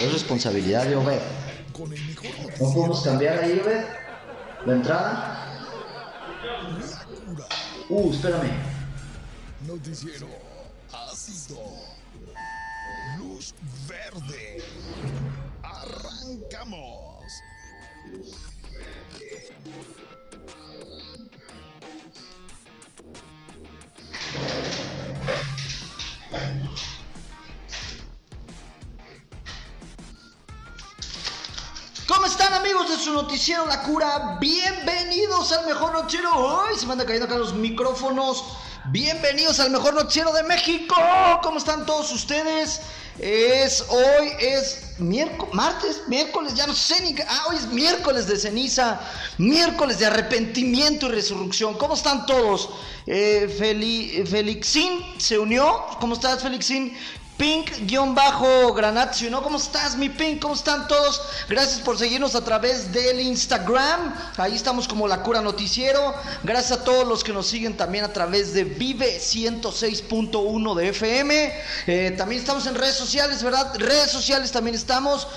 Es responsabilidad de Obed. No podemos cambiar ahí, Obed. La entrada. Uh, espérame. Noticiero ácido. Luz verde. Arrancamos. Amigos de su noticiero La Cura? Bienvenidos al mejor noticiero. ¡Ay! Se me andan cayendo acá los micrófonos. Bienvenidos al mejor noticiero de México. ¿Cómo están todos ustedes? Es hoy es miércoles, martes, miércoles, ya no sé ni. Ah, hoy es miércoles de ceniza, miércoles de arrepentimiento y resurrección. ¿Cómo están todos? Eh, Feli, Felixín se unió. ¿Cómo estás, Felixín? Pink-Granazio, ¿no? ¿Cómo estás, mi Pink? ¿Cómo están todos? Gracias por seguirnos a través del Instagram. Ahí estamos como La Cura Noticiero. Gracias a todos los que nos siguen también a través de Vive 106.1 de FM. Eh, también estamos en redes sociales, ¿verdad? Redes sociales también estamos.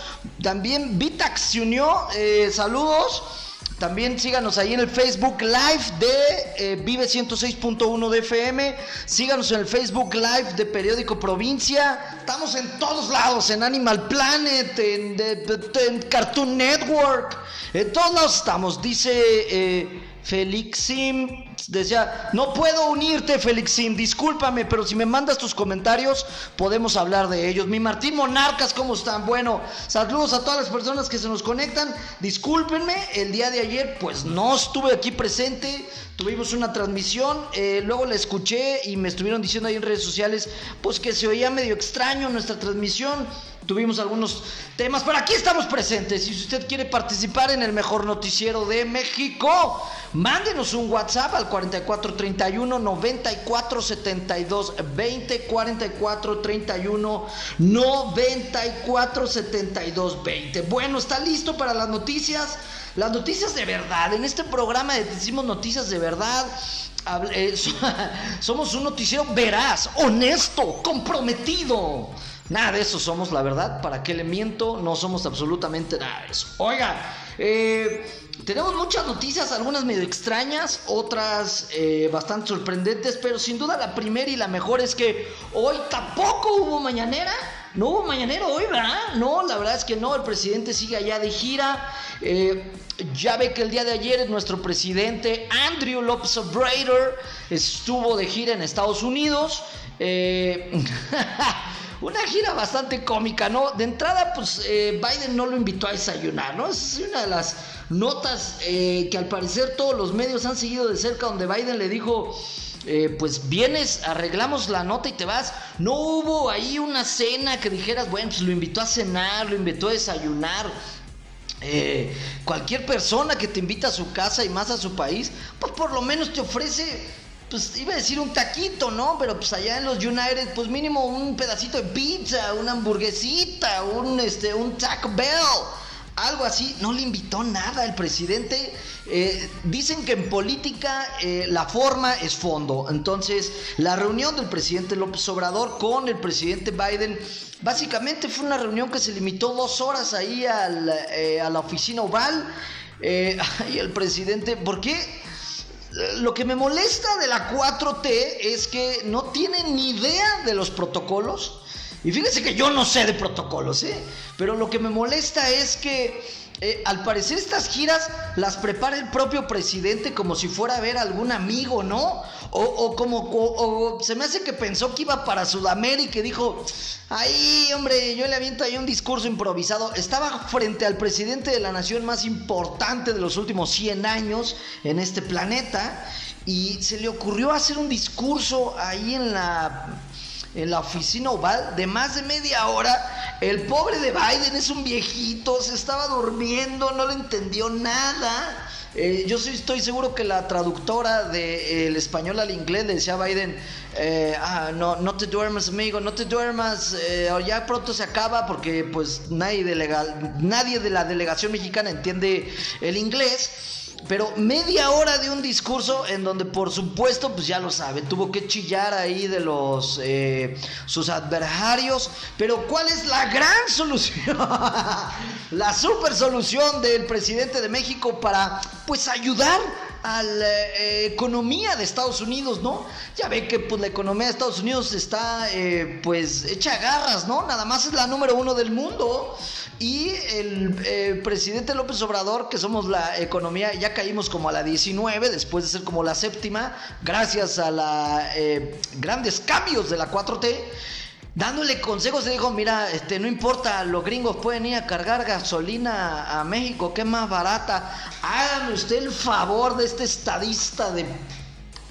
También Vitax se unió. Eh, saludos. También síganos ahí en el Facebook Live de eh, Vive 106.1 de FM. Síganos en el Facebook Live de Periódico Provincia. Estamos en todos lados, en Animal Planet, en, en Cartoon Network. En todos lados estamos. Dice eh, Felixim, decía, no puedo unirte Felixim, discúlpame, pero si me mandas tus comentarios podemos hablar de ellos. Mi Martín Monarcas, ¿cómo están? Bueno, saludos a todas las personas que se nos conectan. Discúlpenme, el día de ayer pues no estuve aquí presente. Tuvimos una transmisión, eh, luego la escuché y me estuvieron diciendo ahí en redes sociales pues que se oía medio extraño nuestra transmisión. Tuvimos algunos temas, pero aquí estamos presentes. Y si usted quiere participar en el mejor noticiero de México, mándenos un WhatsApp al 4431 9472 20 4431 9472 20. Bueno, está listo para las noticias. Las noticias de verdad. En este programa decimos noticias de verdad. Eh, so- somos un noticiero veraz, honesto, comprometido. Nada de eso somos, la verdad. ¿Para qué le miento? No somos absolutamente nada de eso. Oiga, eh, tenemos muchas noticias, algunas medio extrañas, otras eh, bastante sorprendentes, pero sin duda la primera y la mejor es que hoy tampoco hubo mañanera. No hubo mañanero hoy, ¿verdad? No, la verdad es que no, el presidente sigue allá de gira. Eh, ya ve que el día de ayer nuestro presidente Andrew López Obrador estuvo de gira en Estados Unidos. Eh, una gira bastante cómica, ¿no? De entrada, pues eh, Biden no lo invitó a desayunar, ¿no? Es una de las notas eh, que al parecer todos los medios han seguido de cerca, donde Biden le dijo, eh, pues vienes, arreglamos la nota y te vas. No hubo ahí una cena que dijeras, bueno, pues lo invitó a cenar, lo invitó a desayunar. Cualquier persona que te invita a su casa y más a su país, pues por lo menos te ofrece, pues iba a decir un taquito, ¿no? Pero pues allá en los United, pues mínimo un pedacito de pizza, una hamburguesita, un, este, un Taco Bell. Algo así, no le invitó nada el presidente. Eh, dicen que en política eh, la forma es fondo. Entonces, la reunión del presidente López Obrador con el presidente Biden, básicamente fue una reunión que se limitó dos horas ahí al, eh, a la oficina oval. Eh, y el presidente, ¿por qué? Lo que me molesta de la 4T es que no tienen ni idea de los protocolos. Y fíjense que yo no sé de protocolos, ¿eh? Pero lo que me molesta es que eh, al parecer estas giras las prepara el propio presidente como si fuera a ver algún amigo, ¿no? O, como, o- se me hace que pensó que iba para Sudamérica y dijo, ay, hombre, yo le aviento ahí un discurso improvisado. Estaba frente al presidente de la nación más importante de los últimos 100 años en este planeta y se le ocurrió hacer un discurso ahí en la en la oficina oval de más de media hora. El pobre de Biden es un viejito, se estaba durmiendo, no le entendió nada. Eh, yo sí estoy seguro que la traductora del español al inglés le decía a Biden, eh, ah, no, no te duermas amigo, no te duermas, eh, ya pronto se acaba porque pues nadie de, legal, nadie de la delegación mexicana entiende el inglés. Pero media hora de un discurso en donde por supuesto, pues ya lo sabe, tuvo que chillar ahí de los eh, sus adversarios. Pero ¿cuál es la gran solución? la super solución del presidente de México para pues ayudar a la eh, economía de Estados Unidos, ¿no? Ya ve que pues la economía de Estados Unidos está eh, pues hecha garras, ¿no? Nada más es la número uno del mundo. Y el eh, presidente López Obrador, que somos la economía, ya caímos como a la 19, después de ser como la séptima, gracias a la grandes cambios de la 4T dándole consejos, le dijo, mira, este, no importa, los gringos pueden ir a cargar gasolina a México, que es más barata. Hágame usted el favor de este estadista de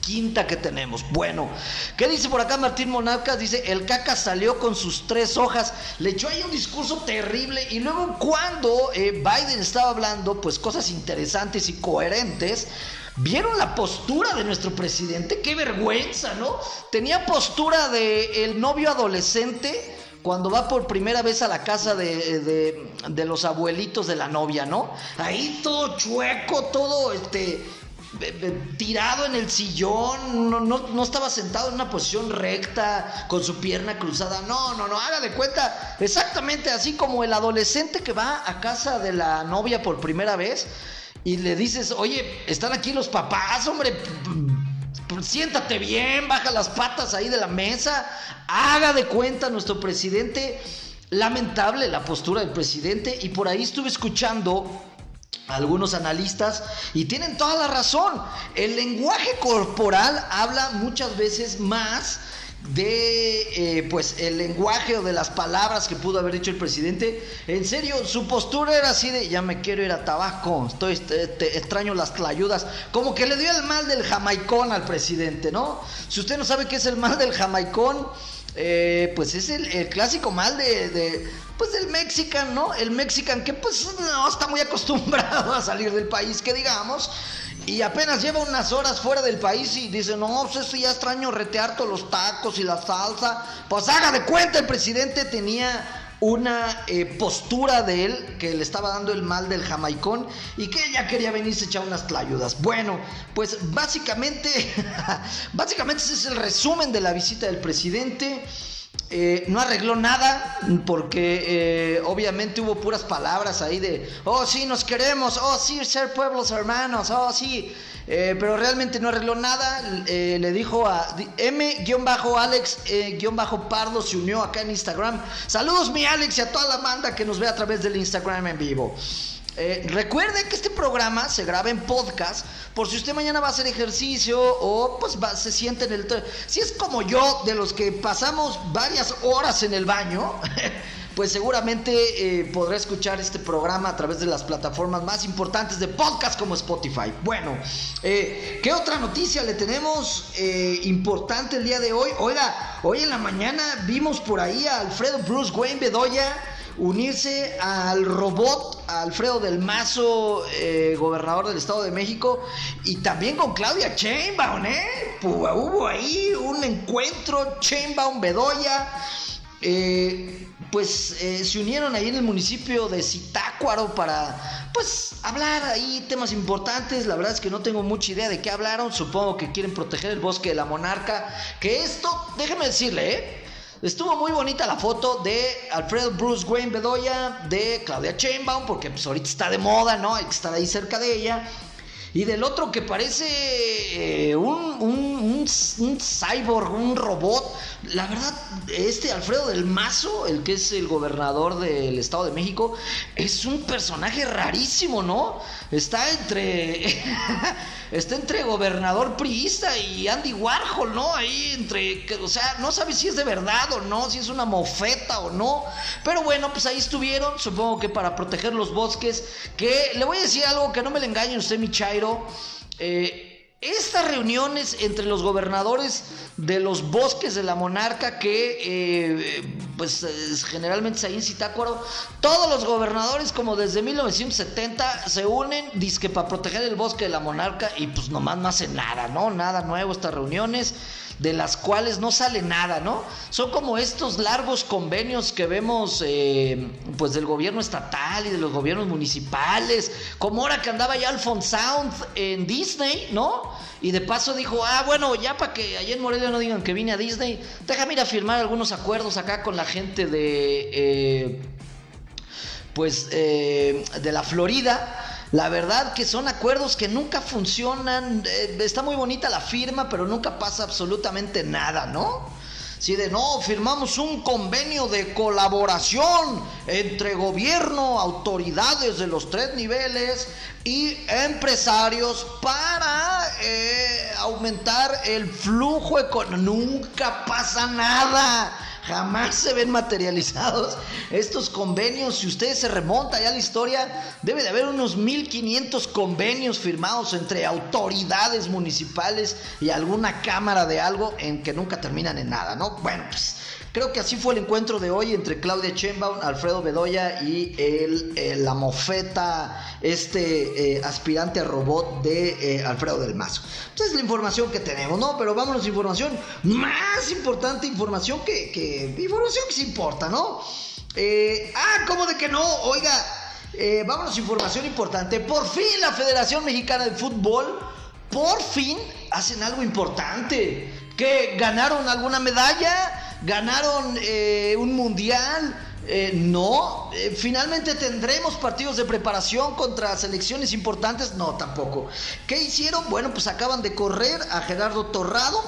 quinta que tenemos. Bueno, ¿qué dice por acá Martín Monarcas? Dice, el caca salió con sus tres hojas, le echó ahí un discurso terrible y luego cuando eh, Biden estaba hablando, pues cosas interesantes y coherentes, ¿Vieron la postura de nuestro presidente? ¡Qué vergüenza, ¿no? Tenía postura de el novio adolescente cuando va por primera vez a la casa de, de, los abuelitos de la novia, ¿no? Ahí todo chueco, todo este tirado en el sillón, no, no, estaba sentado en una posición recta, con su pierna cruzada. No, no, no, haga de cuenta, exactamente así como el adolescente que va a casa de la novia por primera vez y le dices, oye, están aquí los papás, hombre, siéntate bien, baja las patas ahí de la mesa, haga de cuenta nuestro presidente. Lamentable la postura del presidente y por ahí estuve escuchando algunos analistas y tienen toda la razón. El lenguaje corporal habla muchas veces más de eh, pues el lenguaje o de las palabras que pudo haber dicho el presidente. En serio, su postura era así de ya me quiero ir a Tabasco, estoy este, extraño las clayudas, como que le dio el mal del jamaicón al presidente, ¿no? Si usted no sabe qué es el mal del jamaicón, eh, pues es el, clásico mal de, pues del mexican, ¿no? El mexican que pues no está muy acostumbrado a salir del país, que digamos y apenas lleva unas horas fuera del país y dice, no, pues eso ya extraño retear todos los tacos y la salsa. Pues haga de cuenta, el presidente tenía una eh, postura de él que le estaba dando el mal del jamaicón y que ella quería venirse a echar unas tlayudas. Bueno, pues básicamente, básicamente ese es el resumen de la visita del presidente. Eh, no arregló nada porque eh, obviamente hubo puras palabras ahí de, oh sí, nos queremos, oh sí, ser pueblos hermanos, oh sí, eh, pero realmente no arregló nada. le dijo a M-Alex-Pardo se unió acá en Instagram. Saludos mi Alex y a toda la banda que nos ve a través del Instagram en vivo. Eh, recuerde que este programa se graba en podcast por si usted mañana va a hacer ejercicio o pues se siente en el... Si es como yo, de los que pasamos varias horas en el baño, pues seguramente eh, podrá escuchar este programa a través de las plataformas más importantes de podcast como Spotify. Bueno, eh, ¿qué otra noticia le tenemos importante el día de hoy? Oiga, hoy en la mañana vimos por ahí a Alfredo Bruce Wayne Bedoya unirse al robot Alfredo del Mazo, eh, gobernador del Estado de México, y también con Claudia Chainbaum, ¿eh? hubo ahí un encuentro, Chainbaum, Bedoya, eh, pues eh, se unieron ahí en el municipio de Zitácuaro para, pues, hablar ahí temas importantes. La verdad es que no tengo mucha idea de qué hablaron. Supongo que quieren proteger el bosque de la monarca. Que esto, déjeme decirle, ¿eh? Estuvo muy bonita la foto de Alfredo Bruce Wayne Bedoya, de Claudia Chainbaum, porque pues ahorita está de moda, ¿no? Hay que estar ahí cerca de ella. Y del otro que parece eh, un, un, cyborg, un robot. La verdad, este Alfredo del Mazo, el que es el gobernador del Estado de México, es un personaje rarísimo, ¿no? Está entre. está entre gobernador priista y Andy Warhol, ¿no? Ahí entre. O sea, no sabe si es de verdad o no, si es una mofeta o no. Pero bueno, pues ahí estuvieron, supongo que para proteger los bosques. Que le voy a decir algo que no me le engañe usted, mi Chairo. Eh, estas reuniones entre los gobernadores de los bosques de la monarca que eh, pues generalmente se incita acuerdo todos los gobernadores como desde 1970 se unen disque para proteger el bosque de la monarca y pues nomás no hacen nada no nada nuevo estas reuniones de las cuales no sale nada, ¿no? Son como estos largos convenios que vemos eh, pues del gobierno estatal y de los gobiernos municipales, como ahora que andaba ya Alphonse Sound en Disney, ¿no? Y de paso dijo, ah, bueno, ya para que allá en Morelia no digan que vine a Disney, déjame ir a firmar algunos acuerdos acá con la gente de, eh, pues, eh, de la Florida la verdad que son acuerdos que nunca funcionan. Eh, está muy bonita la firma, pero nunca pasa absolutamente nada, ¿no? Si de no, firmamos un convenio de colaboración entre gobierno, autoridades de los tres niveles y empresarios para eh, aumentar el flujo económico. Nunca pasa nada jamás se ven materializados estos convenios. Si ustedes se remonta ya a la historia, debe de haber unos 1500 convenios firmados entre autoridades municipales y alguna cámara de algo en que nunca terminan en nada, ¿no? Bueno, pues Creo que así fue el encuentro de hoy entre Claudia Sheinbaum, Alfredo Bedoya y el, la mofeta, este eh, aspirante a robot de eh, Alfredo del Mazo. Esa es la información que tenemos, ¿no? Pero vámonos, información más importante, información que, que información que se importa, ¿no? Eh, ah, ¿cómo de que no? Oiga, vámonos, información importante. Por fin la Federación Mexicana de Fútbol, por fin hacen algo importante. Que ganaron alguna medalla ganaron eh, un mundial. Eh, no, eh, finalmente tendremos partidos de preparación contra selecciones importantes. No, tampoco. ¿Qué hicieron? Bueno, pues acaban de correr a Gerardo Torrado,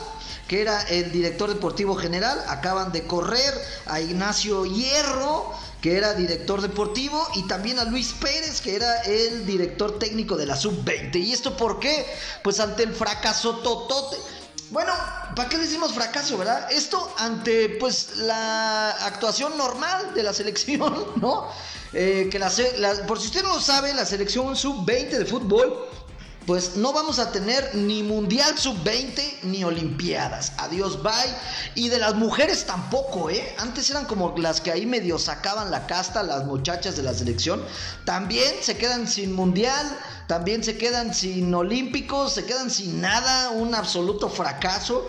que era el director deportivo general. Acaban de correr a Ignacio Hierro, que era director deportivo, y también a Luis Pérez, que era el director técnico de la sub-20. ¿Y esto por qué? Pues ante el fracaso totote bueno, ¿para qué decimos fracaso, verdad? Esto ante pues la actuación normal de la selección, ¿no? Eh, que la, por si usted no lo sabe, la selección sub-20 de fútbol pues no vamos a tener ni Mundial Sub-20 ni Olimpiadas. Adiós, bye. Y de las mujeres tampoco, ¿eh? Antes eran como las que ahí medio sacaban la casta, las muchachas de la selección. También se quedan sin Mundial, también se quedan sin Olímpicos, se quedan sin nada, un absoluto fracaso.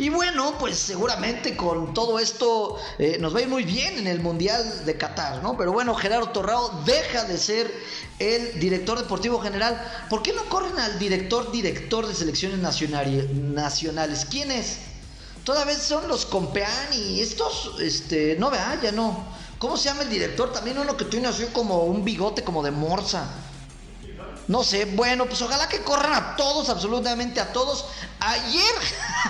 Y bueno, pues seguramente con todo esto eh, nos va a ir muy bien en el Mundial de Qatar, ¿no? Pero bueno, Gerardo Torrao deja de ser el director deportivo general. ¿Por qué no corren al director, director de selecciones nacionales? ¿Quién es? Todavía son los Compeán y estos, este, no vea, ya no. ¿Cómo se llama el director? También uno que tiene así como un bigote como de morsa. No sé, bueno, pues ojalá que corran a todos, absolutamente a todos. Ayer,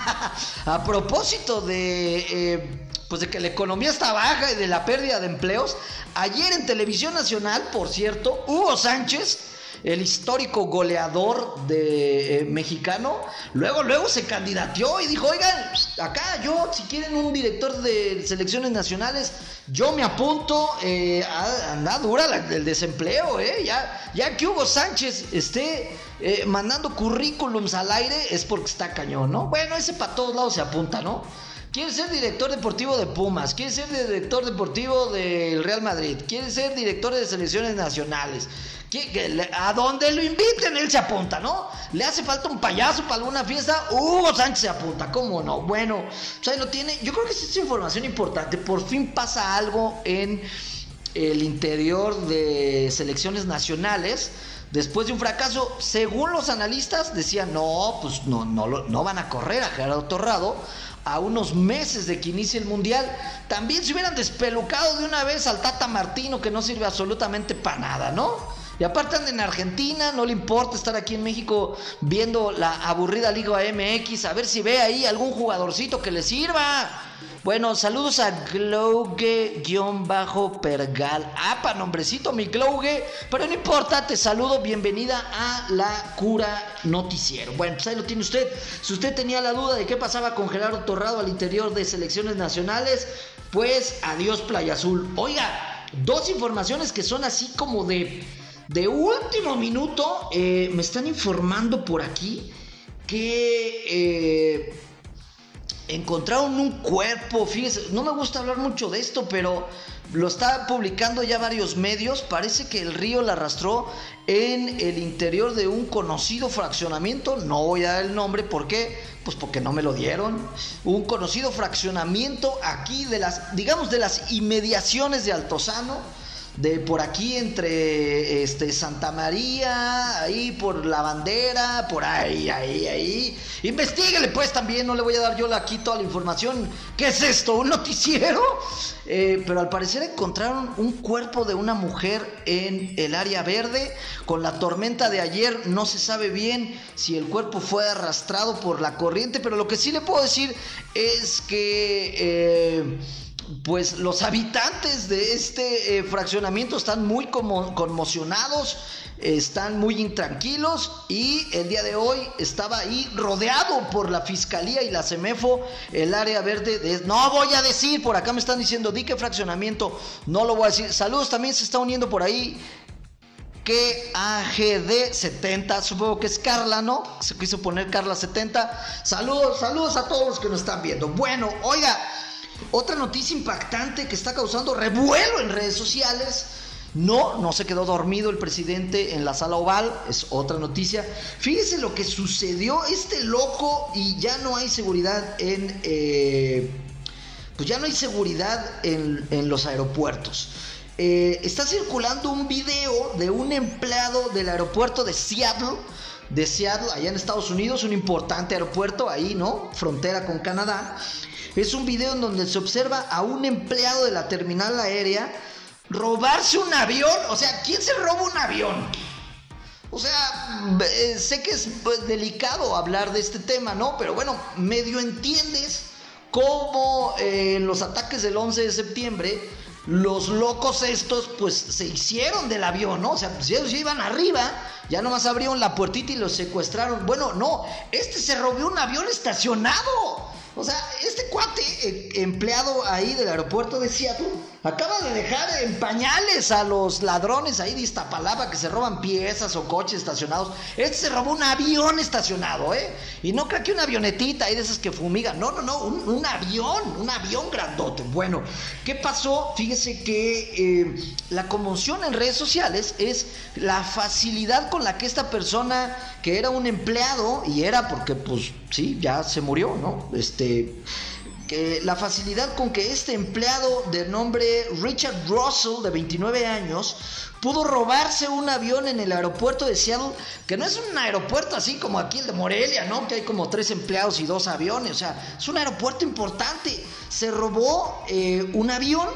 a propósito de, eh, pues de que la economía está baja y de la pérdida de empleos, ayer en Televisión Nacional, por cierto, Hugo Sánchez el histórico goleador de eh, mexicano, luego, luego se candidateó y dijo, oigan, acá yo, si quieren un director de selecciones nacionales, yo me apunto, eh, anda dura el desempleo, eh, ya, ya que Hugo Sánchez esté eh, mandando currículums al aire, es porque está cañón, ¿no? Bueno, ese para todos lados se apunta, ¿no? Quiere ser director deportivo de Pumas, quiere ser director deportivo del Real Madrid, quiere ser director de selecciones nacionales, a donde lo inviten, él se apunta, ¿no? Le hace falta un payaso para alguna fiesta, Hugo Sánchez se apunta, ¿cómo no? Bueno, pues lo tiene. Yo creo que es información importante. Por fin pasa algo en el interior de selecciones nacionales. Después de un fracaso, según los analistas, decían, no, pues no, no, no van a correr a Gerardo Torrado a unos meses de que inicie el Mundial. También se hubieran despelucado de una vez al Tata Martino, que no sirve absolutamente para nada, ¿no? Y aparte anda en Argentina, no le importa estar aquí en México viendo la aburrida Liga MX, a ver si ve ahí algún jugadorcito que le sirva. Bueno, saludos a Glouge-Pergal. Para nombrecito mi Glouge. Pero no importa, te saludo. Bienvenida a la cura noticiero. Bueno, pues ahí lo tiene usted. Si usted tenía la duda de qué pasaba con Gerardo Torrado al interior de selecciones nacionales, pues adiós Playa Azul. Oiga, dos informaciones que son así como de de último minuto, eh, me están informando por aquí que eh, encontraron un cuerpo, fíjense, no me gusta hablar mucho de esto, pero lo está publicando ya varios medios, parece que el río la arrastró en el interior de un conocido fraccionamiento, no voy a dar el nombre, ¿por qué? Pues porque no me lo dieron. Un conocido fraccionamiento aquí de las, digamos, de las inmediaciones de Altozano de por aquí entre este Santa María, ahí por la bandera, por ahí, ahí, ahí. Investíguele pues también, no le voy a dar yo aquí toda la información. ¿Qué es esto? ¿Un noticiero? Eh, pero al parecer encontraron un cuerpo de una mujer en el área verde. Con la tormenta de ayer no se sabe bien si el cuerpo fue arrastrado por la corriente, pero lo que sí le puedo decir es que... Eh, pues los habitantes de este eh, fraccionamiento están muy conmocionados, están muy intranquilos y el día de hoy estaba ahí rodeado por la fiscalía y la CEMEFO, el área verde de... No voy a decir, por acá me están diciendo, di que fraccionamiento, no lo voy a decir. Saludos, también se está uniendo por ahí que AGD 70, supongo que es Carla, ¿no? Se quiso poner Carla 70. Saludos, saludos a todos los que nos están viendo. Bueno, oiga, otra noticia impactante que está causando revuelo en redes sociales. No, no se quedó dormido el presidente en la sala oval, es otra noticia. Fíjese lo que sucedió, este loco y ya no hay seguridad en... Eh, pues ya no hay seguridad en, los aeropuertos. Eh, está circulando un video de un empleado del aeropuerto de Seattle, de Seattle, allá en Estados Unidos, un importante aeropuerto, ahí, ¿no? Frontera con Canadá. Es un video en donde se observa a un empleado de la terminal aérea robarse un avión. O sea, ¿quién se roba un avión? O sea, sé que es pues, delicado hablar de este tema, ¿no? Pero bueno, medio entiendes cómo eh, en los ataques del 11 de septiembre los locos estos pues se hicieron del avión, ¿no? O sea, pues ellos iban arriba, ya nomás abrieron la puertita y los secuestraron. Bueno, no, este se robó un avión estacionado. O sea, este cuate eh, empleado ahí del aeropuerto de Seattle acaba de dejar en pañales a los ladrones ahí de Iztapalapa que se roban piezas o coches estacionados. Este se robó un avión estacionado, ¿eh? Y no creo que una avionetita ahí de esas que fumigan. No, no, no, un, avión, un avión grandote. Bueno, ¿qué pasó? Fíjese que eh, la conmoción en redes sociales es la facilidad con la que esta persona que era un empleado y era porque pues sí, ya se murió, ¿no? Este que la facilidad con que este empleado de nombre Richard Russell, de 29 años, pudo robarse un avión en el aeropuerto de Seattle, que no es un aeropuerto así como aquí el de Morelia, ¿no? Que hay como tres empleados y dos aviones, o sea, es un aeropuerto importante. Se robó eh, un avión.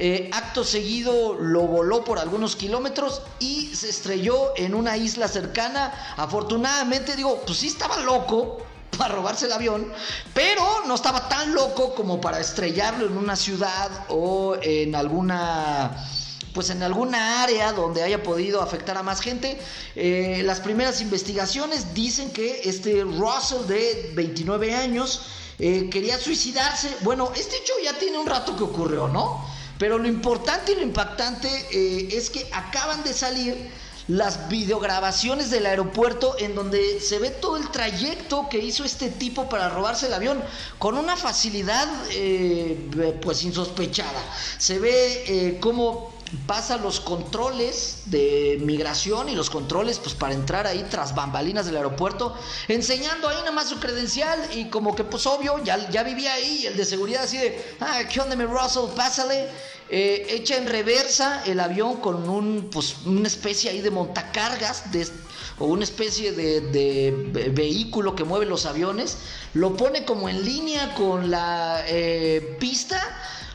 Eh, acto seguido lo voló por algunos kilómetros y se estrelló en una isla cercana. Afortunadamente, digo, pues sí estaba loco, para robarse el avión, pero no estaba tan loco como para estrellarlo en una ciudad o en alguna pues en alguna área donde haya podido afectar a más gente. Eh, las primeras investigaciones dicen que este Russell de 29 años eh, quería suicidarse. Bueno, este hecho ya tiene un rato que ocurrió, ¿no? Pero lo importante y lo impactante eh, es que acaban de salir las videograbaciones del aeropuerto en donde se ve todo el trayecto que hizo este tipo para robarse el avión con una facilidad eh, pues insospechada. Se ve eh, cómo pasa los controles de migración y los controles pues para entrar ahí tras bambalinas del aeropuerto, enseñando ahí nada más su credencial y como que pues obvio, ya, ya vivía ahí el de seguridad así de, ah, ¿qué onda mi Russell? Pásale. Eh, echa en reversa el avión con un, pues, una especie ahí de montacargas de, o una especie de, vehículo que mueve los aviones, lo pone como en línea con la eh, pista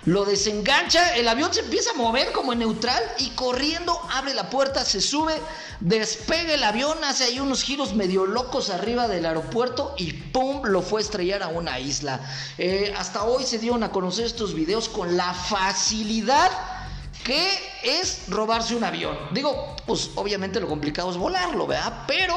lo desengancha, el avión se empieza a mover como en neutral y corriendo abre la puerta, se sube, despega el avión, hace ahí unos giros medio locos arriba del aeropuerto y ¡pum! lo fue a estrellar a una isla. Eh, hasta hoy se dieron a conocer estos videos con la facilidad que es robarse un avión. Digo, pues obviamente lo complicado es volarlo, ¿verdad? Pero...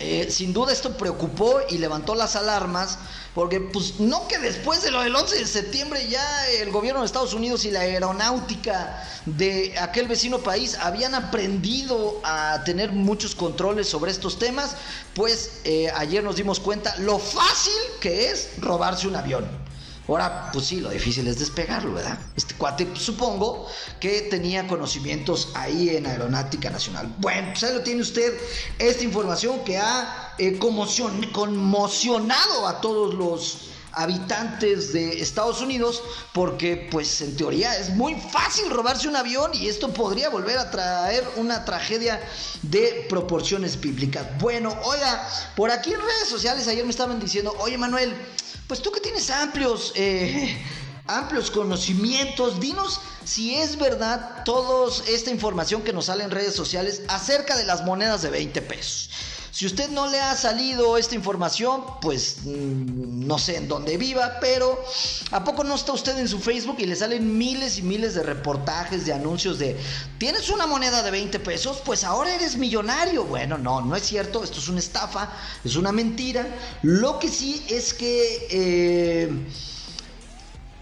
Eh, sin duda esto preocupó y levantó las alarmas Porque pues no que después de lo del 11 de septiembre ya el gobierno de Estados Unidos y la aeronáutica de aquel vecino país habían aprendido a tener muchos controles sobre estos temas, pues eh, ayer nos dimos cuenta lo fácil que es robarse un avión. Ahora, pues sí, lo difícil es despegarlo, ¿verdad? Este cuate, pues, supongo que tenía conocimientos ahí en Aeronáutica Nacional. Bueno, pues ahí lo tiene usted, esta información que ha eh, conmocionado a todos los habitantes de Estados Unidos porque pues en teoría es muy fácil robarse un avión y esto podría volver a traer una tragedia de proporciones bíblicas. Bueno, oiga, por aquí en redes sociales ayer me estaban diciendo, oye Manuel, pues tú que tienes amplios, eh, amplios conocimientos, dinos si es verdad toda esta información que nos sale en redes sociales acerca de las monedas de 20 pesos. Si usted no le ha salido esta información, pues mm, no sé en dónde viva, pero ¿a poco no está usted en su Facebook y le salen miles y miles de reportajes, de anuncios de, ¿tienes una moneda de 20 pesos? Pues ahora eres millonario. Bueno, no, no es cierto, esto es una estafa, es una mentira. Lo que sí es que... Eh,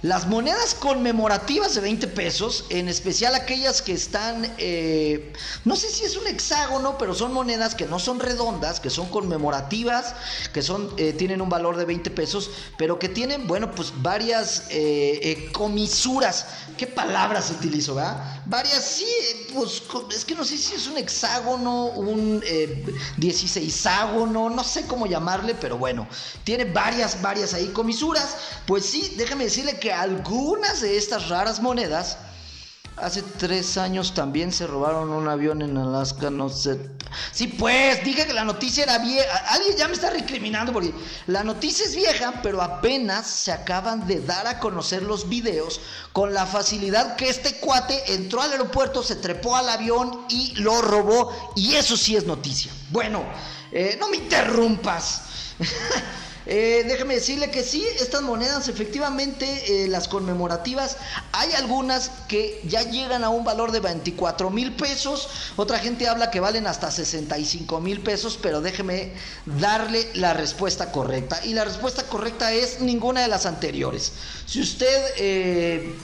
las monedas conmemorativas de 20 pesos, en especial aquellas que están, eh, no sé si es un hexágono, pero son monedas que no son redondas, que son conmemorativas, que son, eh, tienen un valor de 20 pesos, pero que tienen, bueno, pues varias eh, comisuras. ¿Qué palabras utilizo, verdad? Varias, sí, pues es que no sé si es un hexágono, un 16ágono, no sé cómo llamarle, pero bueno, tiene varias, varias ahí comisuras. Pues sí, déjame decirle que algunas de estas raras monedas Hace tres años también se robaron un avión en Alaska, no sé. Sí, pues, dije que la noticia era vieja. Alguien ya me está recriminando porque la noticia es vieja, pero apenas se acaban de dar a conocer los videos con la facilidad que este cuate entró al aeropuerto, se trepó al avión y lo robó. Y eso sí es noticia. Bueno, eh, no me interrumpas. Eh, déjeme decirle que sí, estas monedas efectivamente, eh, las conmemorativas, hay algunas que ya llegan a un valor de 24 mil pesos, otra gente habla que valen hasta 65 mil pesos, pero déjeme darle la respuesta correcta. Y la respuesta correcta es ninguna de las anteriores. Si usted eh,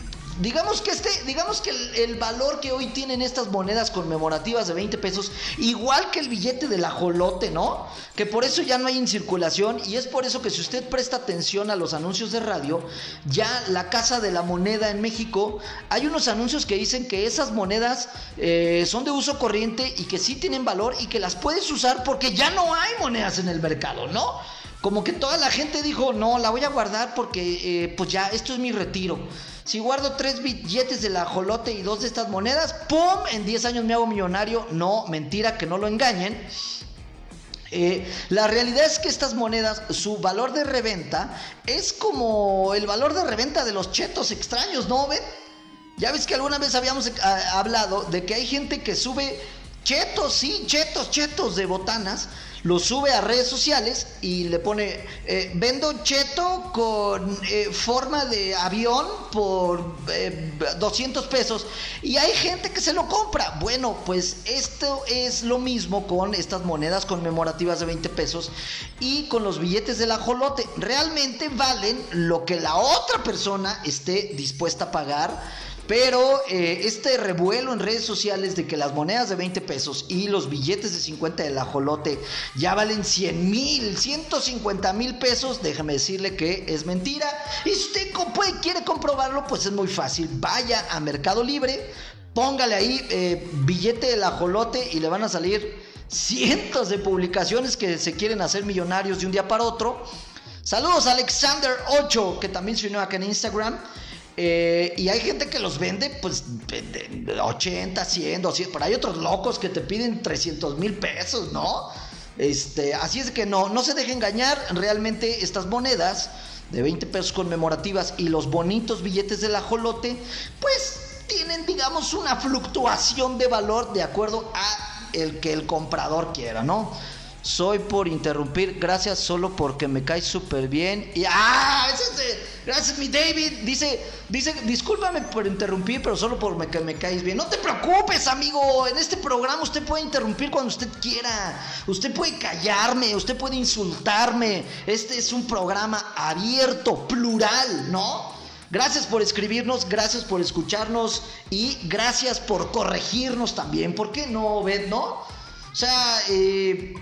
Digamos que este, digamos que el, valor que hoy tienen estas monedas conmemorativas de 20 pesos, igual que el billete del ajolote, ¿no? Que por eso ya no hay en circulación y es por eso que si usted presta atención a los anuncios de radio, ya la Casa de la Moneda en México, hay unos anuncios que dicen que esas monedas eh, son de uso corriente y que sí tienen valor y que las puedes usar porque ya no hay monedas en el mercado, ¿no? Como que toda la gente dijo, no, la voy a guardar porque eh, pues ya, esto es mi retiro. Si guardo tres billetes del ajolote y dos de estas monedas, ¡pum! En 10 años me hago millonario. No, mentira, que no lo engañen. Eh, la realidad es que estas monedas, su valor de reventa es como el valor de reventa de los chetos extraños, ¿no ven? Ya ves que alguna vez habíamos eh, hablado de que hay gente que sube chetos, sí, chetos, chetos de botanas lo sube a redes sociales y le pone, eh, vendo cheto con eh, forma de avión por 200 eh, pesos y hay gente que se lo compra. Bueno, pues esto es lo mismo con estas monedas conmemorativas de 20 pesos y con los billetes del ajolote. Realmente valen lo que la otra persona esté dispuesta a pagar pero eh, este revuelo en redes sociales de que las monedas de 20 pesos y los billetes de 50 del ajolote ya valen 100 mil, 150 mil pesos, déjame decirle que es mentira. Y si usted quiere comprobarlo, pues es muy fácil. Vaya a Mercado Libre, póngale ahí eh, billete del ajolote y le van a salir cientos de publicaciones que se quieren hacer millonarios de un día para otro. Saludos a Alexander8, que también se unió acá en Instagram. Eh, y hay gente que los vende, pues, 80, 100, 200. Pero hay otros locos que te piden 300 mil pesos, ¿no? Este, así es que no, no se deje engañar. Realmente estas monedas de 20 pesos conmemorativas y los bonitos billetes del ajolote, pues tienen, digamos, una fluctuación de valor de acuerdo a el que el comprador quiera, ¿no? Soy por interrumpir. Gracias solo porque me caes súper bien. Y ¡ah! Gracias, mi David. Dice, dice, discúlpame por interrumpir, pero solo porque me caes bien. No te preocupes, amigo. En este programa usted puede interrumpir cuando usted quiera. Usted puede callarme, usted puede insultarme. Este es un programa abierto, plural, ¿no? Gracias por escribirnos, gracias por escucharnos y gracias por corregirnos también. ¿Por qué no, Beth, no? O sea, eh,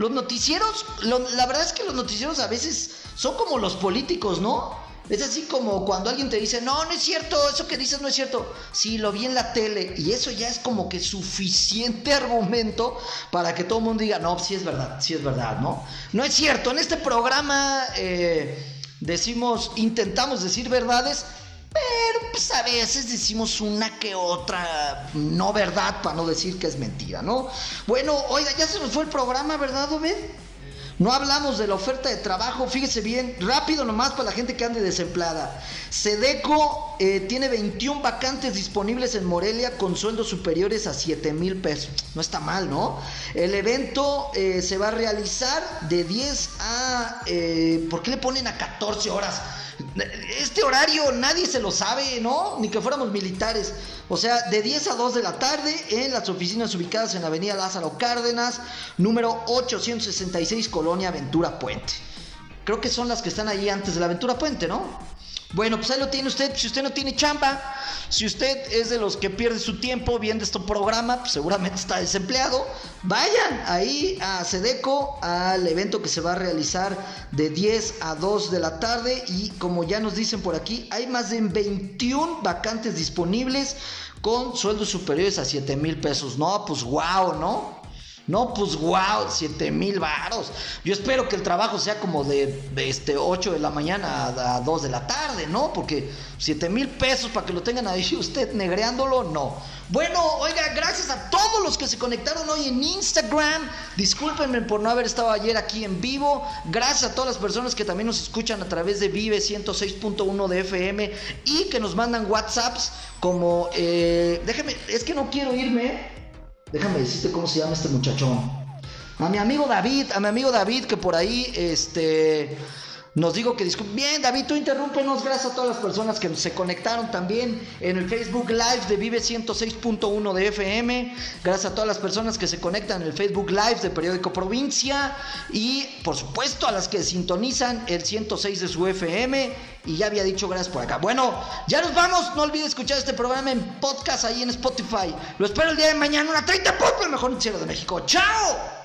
los noticieros, la verdad es que los noticieros a veces son como los políticos, ¿no? Es así como cuando alguien te dice, no, no es cierto, eso que dices no es cierto. Sí, lo vi en la tele y eso ya es como que suficiente argumento para que todo el mundo diga, no, sí es verdad, sí es verdad, ¿no? No es cierto, en este programa... Eh, decimos, intentamos decir verdades, pero pues a veces decimos una que otra no verdad para no decir que es mentira, ¿no? Bueno, oiga, ya se nos fue el programa, ¿verdad, Obed? No hablamos de la oferta de trabajo, fíjese bien, rápido nomás para la gente que ande desempleada. Sedeco eh, tiene 21 vacantes disponibles en Morelia con sueldos superiores a 7 mil pesos. No está mal, ¿no? El evento eh, se va a realizar de 10 a... Eh, ¿Por qué le ponen a 14 horas? Este horario nadie se lo sabe, ¿no? Ni que fuéramos militares. O sea, de 10 a 2 de la tarde en las oficinas ubicadas en la Avenida Lázaro Cárdenas, número 866, Colonia Aventura Puente. Creo que son las que están ahí antes de la Aventura Puente, ¿no? Bueno, pues ahí lo tiene usted. Si usted no tiene chamba, si usted es de los que pierde su tiempo viendo este programa, pues seguramente está desempleado. Vayan ahí a Sedeco al evento que se va a realizar de 10 a 2 de la tarde. Y como ya nos dicen por aquí, hay más de 21 vacantes disponibles con sueldos superiores a 7 mil pesos. No, pues wow, ¿no? No, pues wow, 7 mil varos. Yo espero que el trabajo sea como de, este 8 de la mañana a, 2 de la tarde, ¿no? Porque 7 mil pesos para que lo tengan ahí usted negreándolo, no. Bueno, oiga, gracias a todos los que se conectaron hoy en Instagram. Discúlpenme por no haber estado ayer aquí en vivo. Gracias a todas las personas que también nos escuchan a través de Vive 106.1 de FM y que nos mandan WhatsApps como... Eh, déjeme, es que no quiero irme Déjame decirte cómo se llama este muchachón. A mi amigo David, a mi amigo David que por ahí, este, nos digo que Bien, David, tú interrúmpenos. Gracias a todas las personas que se conectaron también en el Facebook Live de Vive 106.1 de FM. Gracias a todas las personas que se conectan en el Facebook Live de Periódico Provincia. Y por supuesto a las que sintonizan el 106 de su FM. Y ya había dicho gracias por acá. Bueno, ya nos vamos. No olvides escuchar este programa en podcast ahí en Spotify. Lo espero el día de mañana, una 30 por el mejor noticiero de México. ¡Chao!